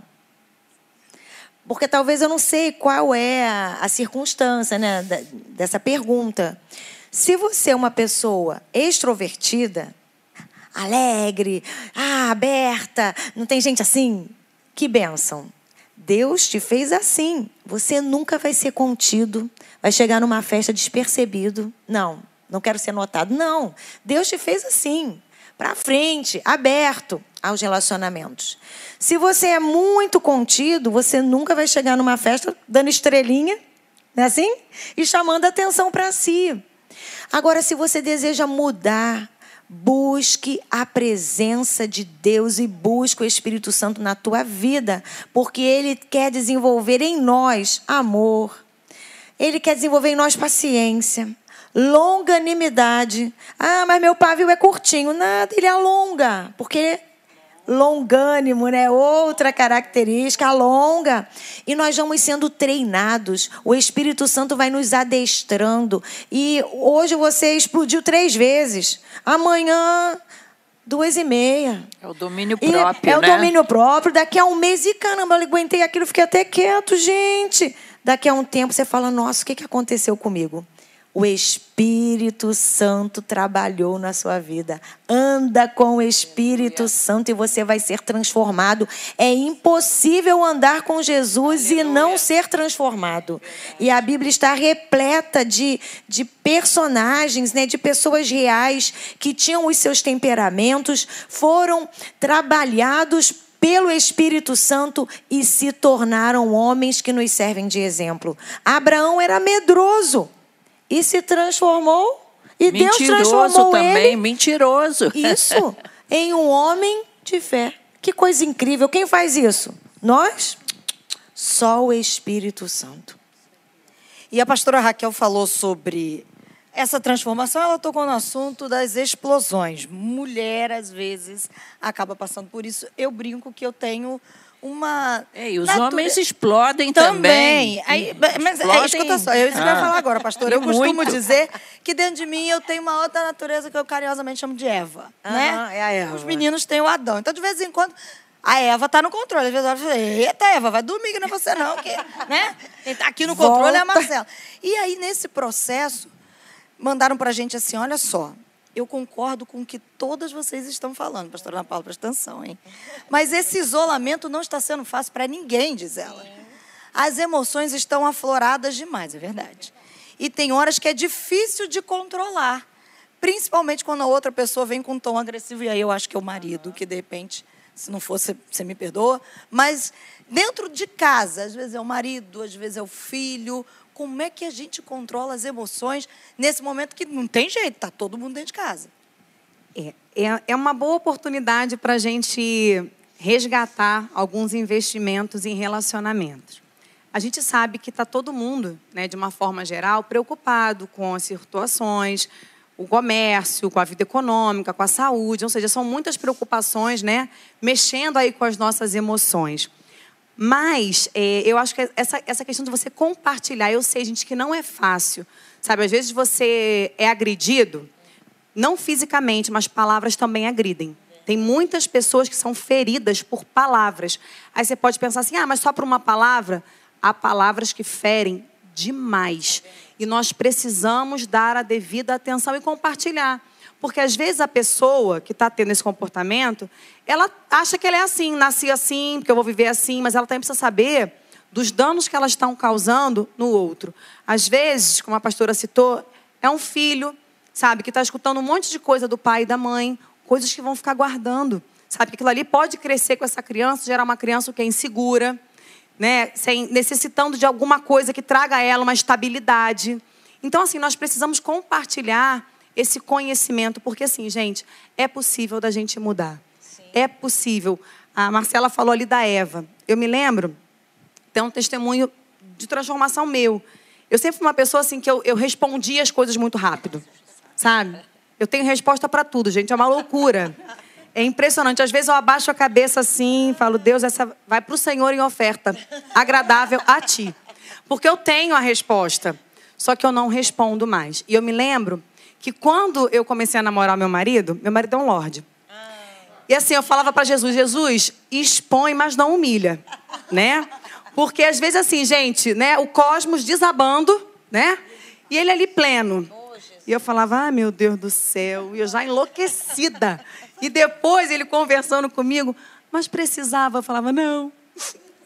Porque talvez eu não sei qual é a, a circunstância né, dessa pergunta. Se você é uma pessoa extrovertida, alegre, ah, aberta, não tem gente assim, que bênção. Deus te fez assim. Você nunca vai ser contido, vai chegar numa festa despercebido. Não, não quero ser notado. Não, Deus te fez assim para frente, aberto aos relacionamentos. Se você é muito contido, você nunca vai chegar numa festa dando estrelinha, não é assim? E chamando atenção para si. Agora, se você deseja mudar, busque a presença de Deus e busque o Espírito Santo na tua vida, porque ele quer desenvolver em nós amor. Ele quer desenvolver em nós paciência longanimidade. Ah, mas meu pavio é curtinho. Nada, ele alonga, porque longânimo, né? Outra característica, alonga. E nós vamos sendo treinados. O Espírito Santo vai nos adestrando. E hoje você explodiu três vezes. Amanhã duas e meia. É o domínio próprio, e é né? o domínio próprio. Daqui a um mês, e caramba, eu aguentei aquilo, fiquei até quieto, gente. Daqui a um tempo você fala, nossa, o que aconteceu comigo? O Espírito Santo trabalhou na sua vida. Anda com o Espírito Santo e você vai ser transformado. É impossível andar com Jesus e não ser transformado. E a Bíblia está repleta de, de personagens, né, de pessoas reais que tinham os seus temperamentos, foram trabalhados pelo Espírito Santo e se tornaram homens que nos servem de exemplo. Abraão era medroso e se transformou. E mentiroso Deus transformou também, ele, mentiroso. Isso, <laughs> em um homem de fé. Que coisa incrível. Quem faz isso? Nós? Só o Espírito Santo. E a pastora Raquel falou sobre essa transformação, ela tocou no assunto das explosões. Mulher, às vezes, acaba passando por isso. Eu brinco que eu tenho uma. É, e os nature... homens explodem também. Também. Aí, mas explodem... É, escuta só, eu isso ah. ia falar agora, pastor. Eu <laughs> costumo muito. dizer que dentro de mim eu tenho uma outra natureza que eu carinhosamente chamo de Eva. né? É a Eva. Os meninos têm o Adão. Então, de vez em quando. A Eva está no controle. Às vezes eu falo, eita, Eva, vai dormir que não é você não. Que, né? Quem está aqui no controle Volta. é a Marcela. E aí, nesse processo, mandaram para a gente assim, olha só, eu concordo com o que todas vocês estão falando, pastora Ana Paula, presta atenção, hein? Mas esse isolamento não está sendo fácil para ninguém, diz ela. As emoções estão afloradas demais, é verdade. E tem horas que é difícil de controlar, principalmente quando a outra pessoa vem com um tom agressivo, e aí eu acho que é o marido, que de repente, se não fosse, você me perdoa, mas dentro de casa, às vezes é o marido, às vezes é o filho, como é que a gente controla as emoções nesse momento que não tem jeito, está todo mundo dentro de casa. É, é, é uma boa oportunidade para a gente resgatar alguns investimentos em relacionamentos. A gente sabe que está todo mundo, né, de uma forma geral, preocupado com as situações, o comércio, com a vida econômica, com a saúde, ou seja, são muitas preocupações, né, mexendo aí com as nossas emoções. Mas é, eu acho que essa, essa questão de você compartilhar, eu sei, gente, que não é fácil. Sabe, às vezes você é agredido, não fisicamente, mas palavras também agridem. Tem muitas pessoas que são feridas por palavras. Aí você pode pensar assim: ah, mas só por uma palavra? Há palavras que ferem demais. E nós precisamos dar a devida atenção e compartilhar. Porque às vezes a pessoa que está tendo esse comportamento, ela acha que ela é assim, nasci assim, porque eu vou viver assim, mas ela também precisa saber dos danos que elas estão causando no outro. Às vezes, como a pastora citou, é um filho, sabe, que está escutando um monte de coisa do pai e da mãe, coisas que vão ficar guardando. Sabe, que aquilo ali pode crescer com essa criança, gerar uma criança que é insegura, né, sem, necessitando de alguma coisa que traga a ela uma estabilidade. Então, assim, nós precisamos compartilhar esse conhecimento, porque assim, gente, é possível da gente mudar. Sim. É possível. A Marcela falou ali da Eva. Eu me lembro, tem um testemunho de transformação meu. Eu sempre fui uma pessoa assim que eu, eu respondia as coisas muito rápido, sabe? Eu tenho resposta para tudo, gente, é uma loucura. É impressionante. Às vezes eu abaixo a cabeça assim, falo, Deus, essa vai para o Senhor em oferta, agradável a ti. Porque eu tenho a resposta, só que eu não respondo mais. E eu me lembro que quando eu comecei a namorar meu marido, meu marido é um lorde. E assim, eu falava para Jesus, Jesus, expõe, mas não humilha, né? Porque às vezes assim, gente, né, o cosmos desabando, né? E ele ali pleno. E eu falava, ah, meu Deus do céu, e eu já enlouquecida. E depois ele conversando comigo, mas precisava. Eu falava, não,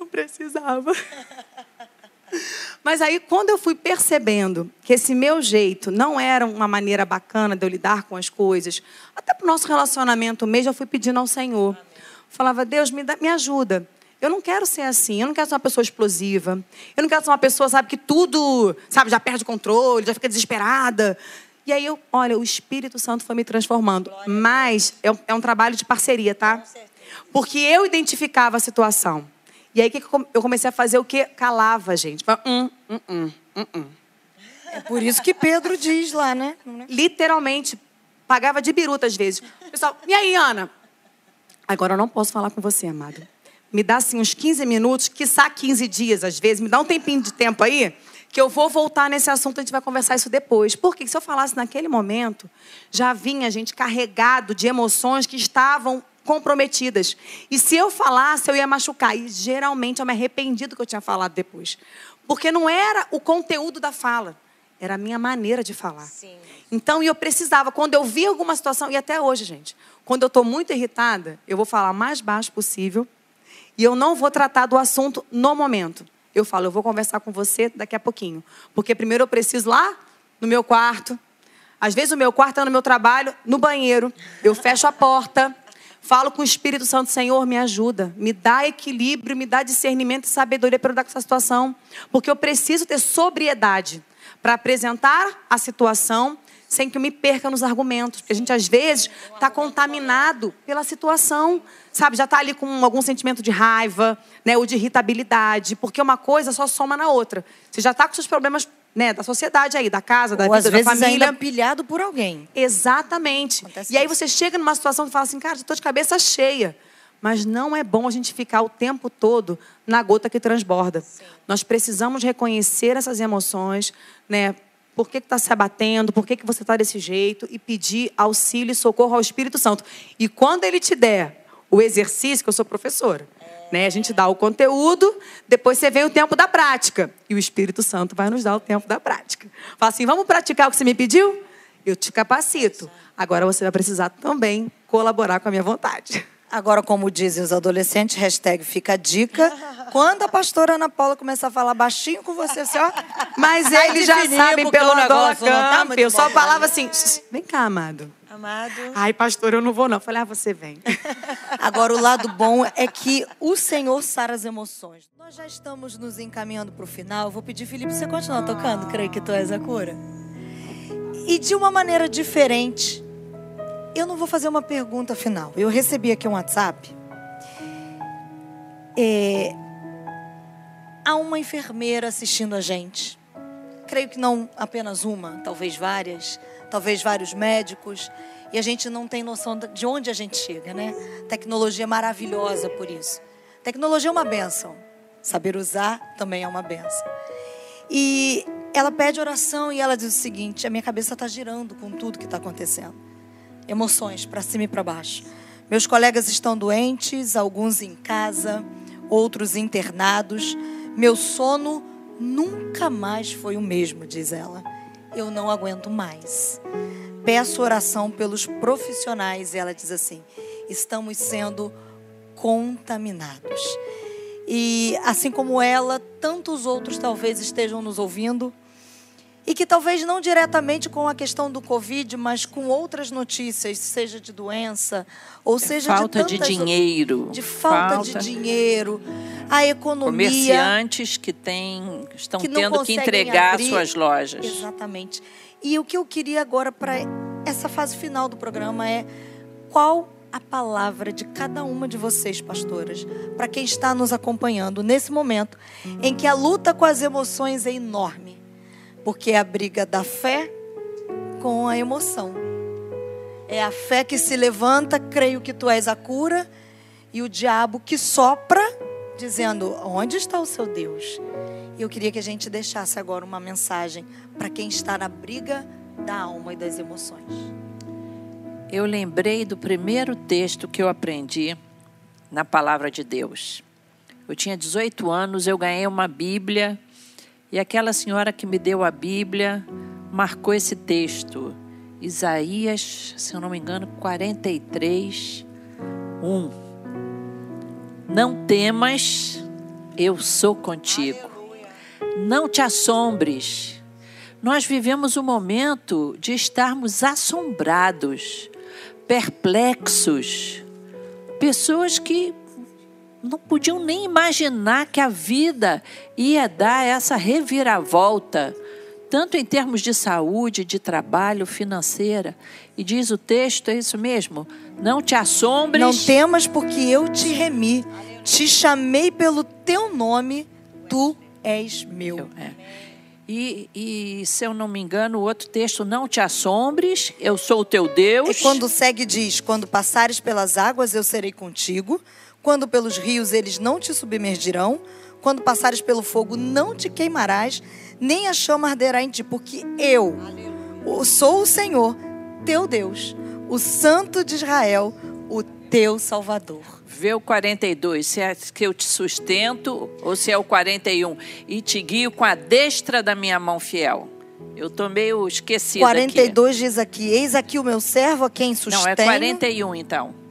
não precisava. Mas aí, quando eu fui percebendo que esse meu jeito não era uma maneira bacana de eu lidar com as coisas, até para o nosso relacionamento mesmo, eu fui pedindo ao Senhor. Falava, Deus, me, dá, me ajuda. Eu não quero ser assim, eu não quero ser uma pessoa explosiva. Eu não quero ser uma pessoa, sabe, que tudo, sabe, já perde o controle, já fica desesperada. E aí, eu, olha, o Espírito Santo foi me transformando. Mas é um, é um trabalho de parceria, tá? Porque eu identificava a situação. E aí que eu comecei a fazer o que? Calava, gente. Hum, hum, hum, hum, hum. É por isso que Pedro diz lá, né? Literalmente, pagava de biruta às vezes. Pessoal, e aí, Ana? Agora eu não posso falar com você, amado. Me dá assim uns 15 minutos, quiçá 15 dias às vezes, me dá um tempinho de tempo aí, que eu vou voltar nesse assunto, a gente vai conversar isso depois. Porque se eu falasse naquele momento, já vinha a gente carregado de emoções que estavam comprometidas. E se eu falasse, eu ia machucar. E geralmente eu me arrependi do que eu tinha falado depois. Porque não era o conteúdo da fala, era a minha maneira de falar. Sim. Então, eu precisava, quando eu vi alguma situação, e até hoje, gente, quando eu estou muito irritada, eu vou falar mais baixo possível e eu não vou tratar do assunto no momento. Eu falo, eu vou conversar com você daqui a pouquinho. Porque primeiro eu preciso lá no meu quarto. Às vezes o meu quarto é no meu trabalho, no banheiro. Eu fecho a porta, Falo com o Espírito Santo, Senhor, me ajuda, me dá equilíbrio, me dá discernimento e sabedoria para lidar com essa situação, porque eu preciso ter sobriedade para apresentar a situação sem que eu me perca nos argumentos, porque a gente às vezes está contaminado pela situação, sabe? Já está ali com algum sentimento de raiva, né, ou de irritabilidade, porque uma coisa só soma na outra. Você já está com seus problemas né, da sociedade aí, da casa, da Ou vida, às vezes da família. ainda pilhado por alguém. Exatamente. Acontece e aí você chega numa situação que fala assim, cara, estou de cabeça cheia. Mas não é bom a gente ficar o tempo todo na gota que transborda. Sim. Nós precisamos reconhecer essas emoções, né? Por que está se abatendo? Por que, que você está desse jeito? E pedir auxílio e socorro ao Espírito Santo. E quando ele te der o exercício, que eu sou professora, né? A gente dá o conteúdo, depois você vem o tempo da prática. E o Espírito Santo vai nos dar o tempo da prática. Fala assim: vamos praticar o que você me pediu? Eu te capacito. Agora você vai precisar também colaborar com a minha vontade. Agora, como dizem os adolescentes, hashtag fica a dica. Quando a pastora Ana Paula começar a falar baixinho com você, assim, ó. Mas eles já sabem pelo Angola tá Eu só falava assim: vem cá, amado. Amado. Ai, pastor, eu não vou não. falei, ah, você vem. <laughs> Agora, o lado bom é que o Senhor sara as emoções. Nós já estamos nos encaminhando para o final. Eu vou pedir, Felipe, você continuar tocando? Creio que tu és a cura. E de uma maneira diferente, eu não vou fazer uma pergunta final. Eu recebi aqui um WhatsApp. É, há uma enfermeira assistindo a gente. Creio que não apenas uma, talvez várias talvez vários médicos, e a gente não tem noção de onde a gente chega, né? Tecnologia é maravilhosa por isso. Tecnologia é uma benção. Saber usar também é uma benção. E ela pede oração e ela diz o seguinte: a minha cabeça está girando com tudo que está acontecendo. Emoções para cima e para baixo. Meus colegas estão doentes, alguns em casa, outros internados. Meu sono nunca mais foi o mesmo, diz ela eu não aguento mais. Peço oração pelos profissionais. Ela diz assim: estamos sendo contaminados. E assim como ela, tantos outros talvez estejam nos ouvindo e que talvez não diretamente com a questão do Covid, mas com outras notícias, seja de doença, ou é seja falta de, de dinheiro. De falta, falta, de dinheiro, a economia. Comerciantes que têm, estão que tendo que entregar abrir. suas lojas. Exatamente. E o que eu queria agora para essa fase final do programa é qual a palavra de cada uma de vocês, pastoras, para quem está nos acompanhando nesse momento em que a luta com as emoções é enorme porque é a briga da fé com a emoção. É a fé que se levanta, creio que tu és a cura, e o diabo que sopra, dizendo: Onde está o seu Deus? E eu queria que a gente deixasse agora uma mensagem para quem está na briga da alma e das emoções. Eu lembrei do primeiro texto que eu aprendi na palavra de Deus. Eu tinha 18 anos, eu ganhei uma Bíblia e aquela senhora que me deu a Bíblia marcou esse texto. Isaías, se eu não me engano, 43, 1. Não temas, eu sou contigo. Não te assombres. Nós vivemos um momento de estarmos assombrados, perplexos. Pessoas que não podiam nem imaginar que a vida ia dar essa reviravolta tanto em termos de saúde, de trabalho, financeira. E diz o texto, é isso mesmo? Não te assombres. Não temas, porque eu te remi, te chamei pelo teu nome, tu és meu. É. E, e, se eu não me engano, o outro texto, não te assombres, eu sou o teu Deus. E quando segue, diz: Quando passares pelas águas, eu serei contigo. Quando pelos rios, eles não te submergirão. Quando passares pelo fogo, não te queimarás nem a chama arderá em ti, porque eu sou o Senhor, teu Deus, o Santo de Israel, o teu Salvador. Vê o 42, se é que eu te sustento ou se é o 41. E te guio com a destra da minha mão fiel. Eu tô meio esquecido 42 aqui. diz aqui, eis aqui o meu servo a quem sustenho. Não, é 41 então.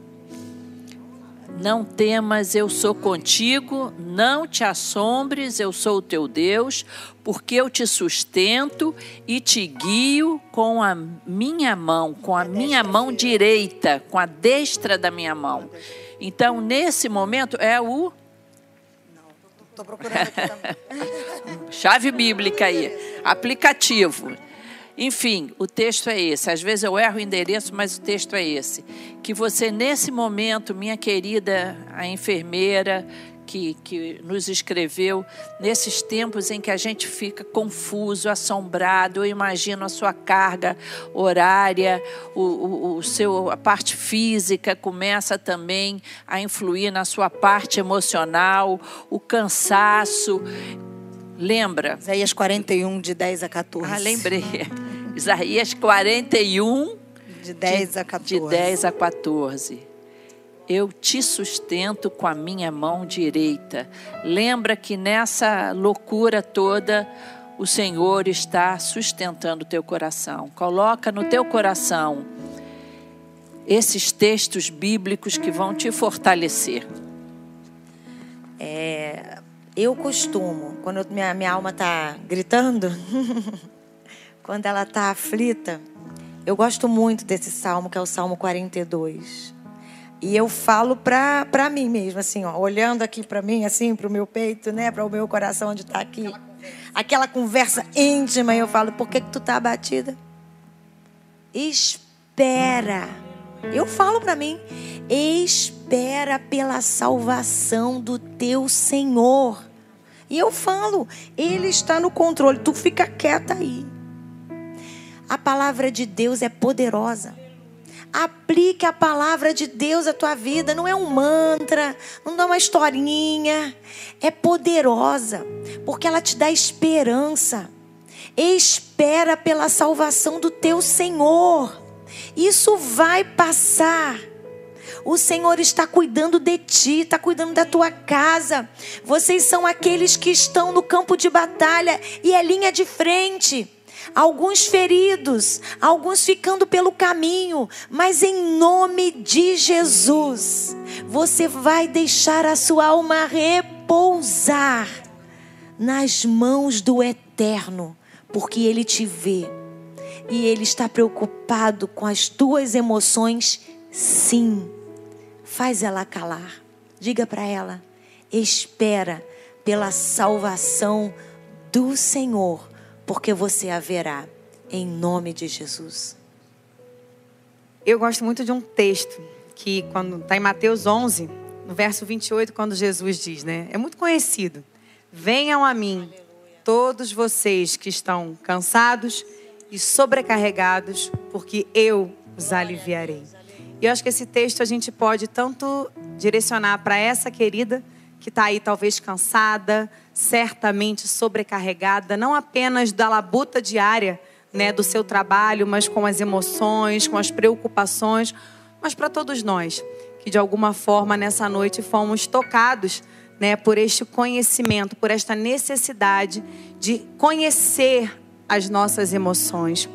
Não temas, eu sou contigo, não te assombres, eu sou o teu Deus, porque eu te sustento e te guio com a minha mão, com a minha mão direita, com a destra da minha mão. Então, nesse momento, é o. Estou procurando aqui também. <laughs> Chave bíblica aí, aplicativo. Enfim, o texto é esse. Às vezes eu erro o endereço, mas o texto é esse. Que você, nesse momento, minha querida, a enfermeira que, que nos escreveu, nesses tempos em que a gente fica confuso, assombrado, eu imagino a sua carga horária, o, o, o seu, a parte física começa também a influir na sua parte emocional, o cansaço Lembra? Isaías 41, de 10 a 14. Ah, lembrei. <laughs> Isaías 41, de 10 a 14. De 10 a 14. Eu te sustento com a minha mão direita. Lembra que nessa loucura toda, o Senhor está sustentando o teu coração. Coloca no teu coração esses textos bíblicos que vão te fortalecer. É, eu costumo, quando minha, minha alma está gritando, <laughs> quando ela está aflita, eu gosto muito desse salmo, que é o Salmo 42. E eu falo para mim mesmo, assim, ó, olhando aqui para mim, assim, para o meu peito, né, para o meu coração onde está aqui. Aquela conversa íntima, e eu falo, por que, que tu está abatida? Espera. Eu falo para mim, espera pela salvação do teu Senhor. E eu falo, Ele está no controle, tu fica quieta aí. A palavra de Deus é poderosa. Aplique a palavra de Deus à tua vida. Não é um mantra, não é uma historinha. É poderosa, porque ela te dá esperança. Espera pela salvação do teu Senhor. Isso vai passar. O Senhor está cuidando de ti, está cuidando da tua casa. Vocês são aqueles que estão no campo de batalha e é linha de frente. Alguns feridos, alguns ficando pelo caminho, mas em nome de Jesus, você vai deixar a sua alma repousar nas mãos do Eterno, porque Ele te vê e Ele está preocupado com as tuas emoções, sim. Faz ela calar. Diga para ela: espera pela salvação do Senhor, porque você haverá, em nome de Jesus. Eu gosto muito de um texto que, quando está em Mateus 11, no verso 28, quando Jesus diz, né? É muito conhecido. Venham a mim, todos vocês que estão cansados e sobrecarregados, porque eu os aliviarei. E eu acho que esse texto a gente pode tanto direcionar para essa querida que está aí talvez cansada, certamente sobrecarregada, não apenas da labuta diária, né, do seu trabalho, mas com as emoções, com as preocupações, mas para todos nós que de alguma forma nessa noite fomos tocados, né, por este conhecimento, por esta necessidade de conhecer as nossas emoções.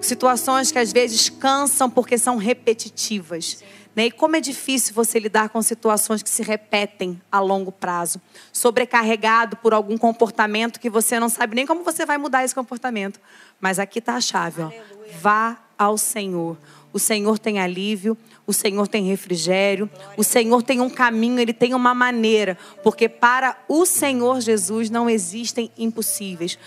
Situações que às vezes cansam porque são repetitivas. Né? E como é difícil você lidar com situações que se repetem a longo prazo. Sobrecarregado por algum comportamento que você não sabe nem como você vai mudar esse comportamento. Mas aqui está a chave: ó. vá ao Senhor. O Senhor tem alívio, o Senhor tem refrigério, o Senhor tem um caminho, ele tem uma maneira, porque para o Senhor Jesus não existem impossíveis.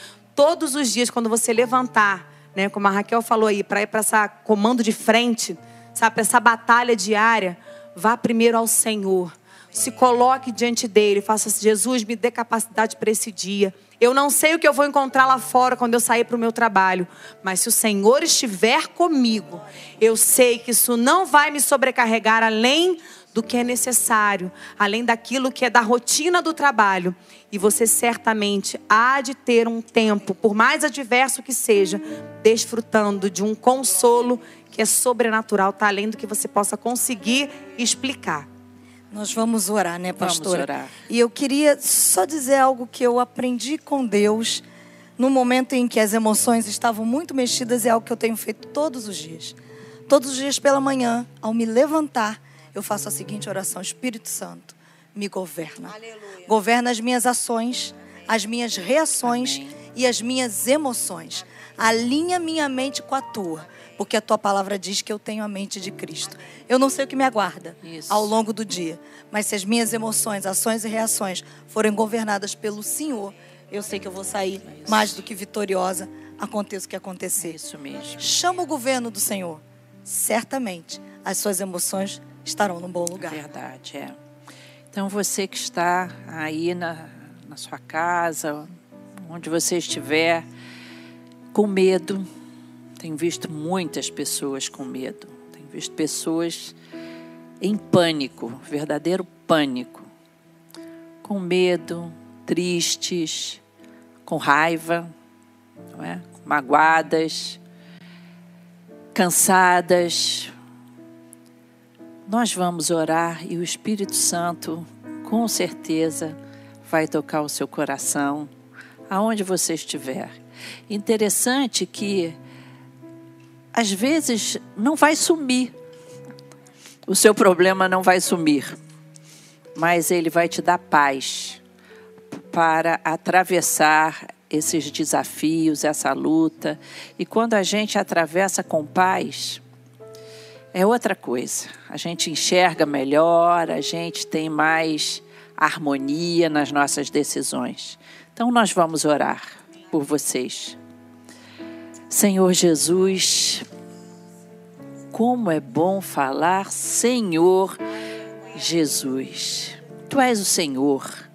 Todos os dias, quando você levantar, né, como a Raquel falou aí, para ir para essa comando de frente, sabe, para essa batalha diária, vá primeiro ao Senhor. Se coloque diante dele, faça assim, Jesus, me dê capacidade para esse dia. Eu não sei o que eu vou encontrar lá fora quando eu sair para o meu trabalho, mas se o Senhor estiver comigo, eu sei que isso não vai me sobrecarregar além do que é necessário, além daquilo que é da rotina do trabalho. E você certamente há de ter um tempo, por mais adverso que seja, desfrutando de um consolo que é sobrenatural, está além do que você possa conseguir explicar. Nós vamos orar, né, pastora? Vamos orar. E eu queria só dizer algo que eu aprendi com Deus no momento em que as emoções estavam muito mexidas, é algo que eu tenho feito todos os dias. Todos os dias pela manhã, ao me levantar, eu faço a seguinte oração: Espírito Santo, me governa. Aleluia. Governa as minhas ações, as minhas reações Amém. e as minhas emoções. Alinha minha mente com a tua, porque a tua palavra diz que eu tenho a mente de Cristo. Eu não sei o que me aguarda Isso. ao longo do dia, mas se as minhas emoções, ações e reações forem governadas pelo Senhor, eu sei que eu vou sair mais do que vitoriosa, aconteça o que acontecer. Isso mesmo. Chama o governo do Senhor. Certamente as suas emoções estarão num bom lugar. Verdade, é. Então você que está aí na, na sua casa, onde você estiver, com medo, tem visto muitas pessoas com medo, tem visto pessoas em pânico, verdadeiro pânico, com medo, tristes, com raiva, não é? magoadas, cansadas, nós vamos orar e o Espírito Santo, com certeza, vai tocar o seu coração, aonde você estiver. Interessante que, às vezes, não vai sumir. O seu problema não vai sumir, mas ele vai te dar paz para atravessar esses desafios, essa luta. E quando a gente atravessa com paz, é outra coisa. A gente enxerga melhor, a gente tem mais harmonia nas nossas decisões. Então nós vamos orar por vocês. Senhor Jesus, como é bom falar Senhor Jesus. Tu és o Senhor.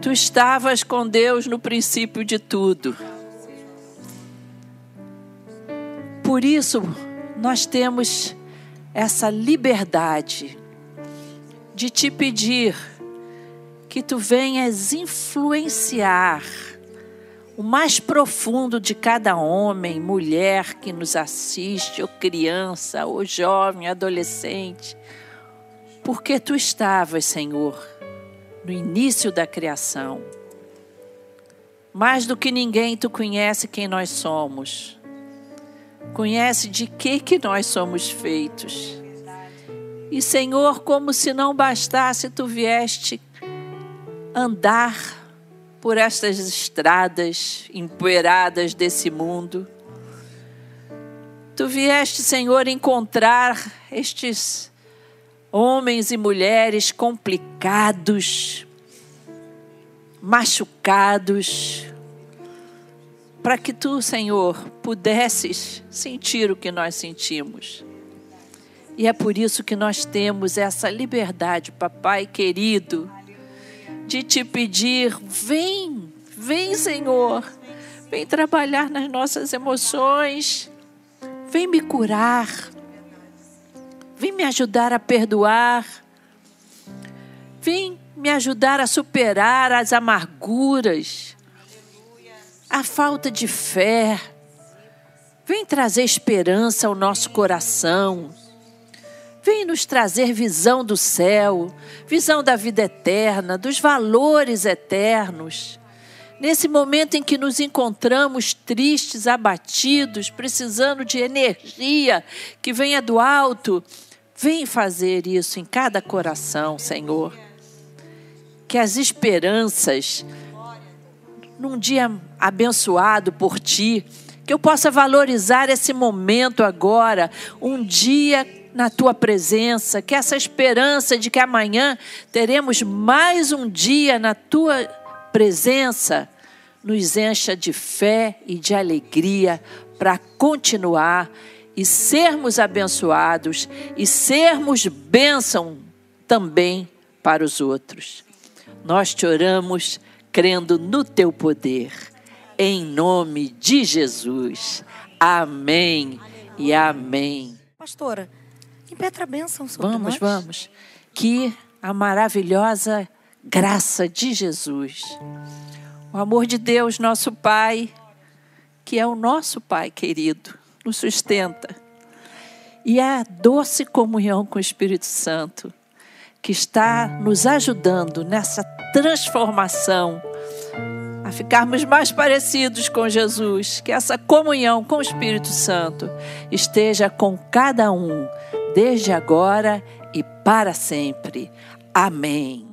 Tu estavas com Deus no princípio de tudo. Por isso, nós temos essa liberdade de te pedir que tu venhas influenciar o mais profundo de cada homem, mulher que nos assiste, ou criança, ou jovem, adolescente, porque tu estavas, Senhor, no início da criação. Mais do que ninguém, tu conhece quem nós somos conhece de que que nós somos feitos. E Senhor, como se não bastasse, tu vieste andar por estas estradas empoeiradas desse mundo. Tu vieste, Senhor, encontrar estes homens e mulheres complicados, machucados, para que tu, Senhor, pudesses sentir o que nós sentimos. E é por isso que nós temos essa liberdade, papai querido, de te pedir: vem, vem, Senhor, vem trabalhar nas nossas emoções, Vem me curar. Vem me ajudar a perdoar. Vem me ajudar a superar as amarguras, a falta de fé. Vem trazer esperança ao nosso coração. Vem nos trazer visão do céu, visão da vida eterna, dos valores eternos. Nesse momento em que nos encontramos tristes, abatidos, precisando de energia que venha do alto, vem fazer isso em cada coração, Senhor. Que as esperanças, num dia abençoado por Ti, que eu possa valorizar esse momento agora, um dia na tua presença, que essa esperança de que amanhã teremos mais um dia na tua presença nos encha de fé e de alegria para continuar e sermos abençoados e sermos bênção também para os outros. Nós te oramos crendo no teu poder, em nome de Jesus. Amém, e amém. Pastora, impetra a bênção sobre Vamos, nós. vamos. Que a maravilhosa graça de Jesus, o amor de Deus, nosso Pai, que é o nosso Pai querido, nos sustenta. E a doce comunhão com o Espírito Santo, que está nos ajudando nessa transformação a ficarmos mais parecidos com Jesus, que essa comunhão com o Espírito Santo esteja com cada um, desde agora e para sempre. Amém.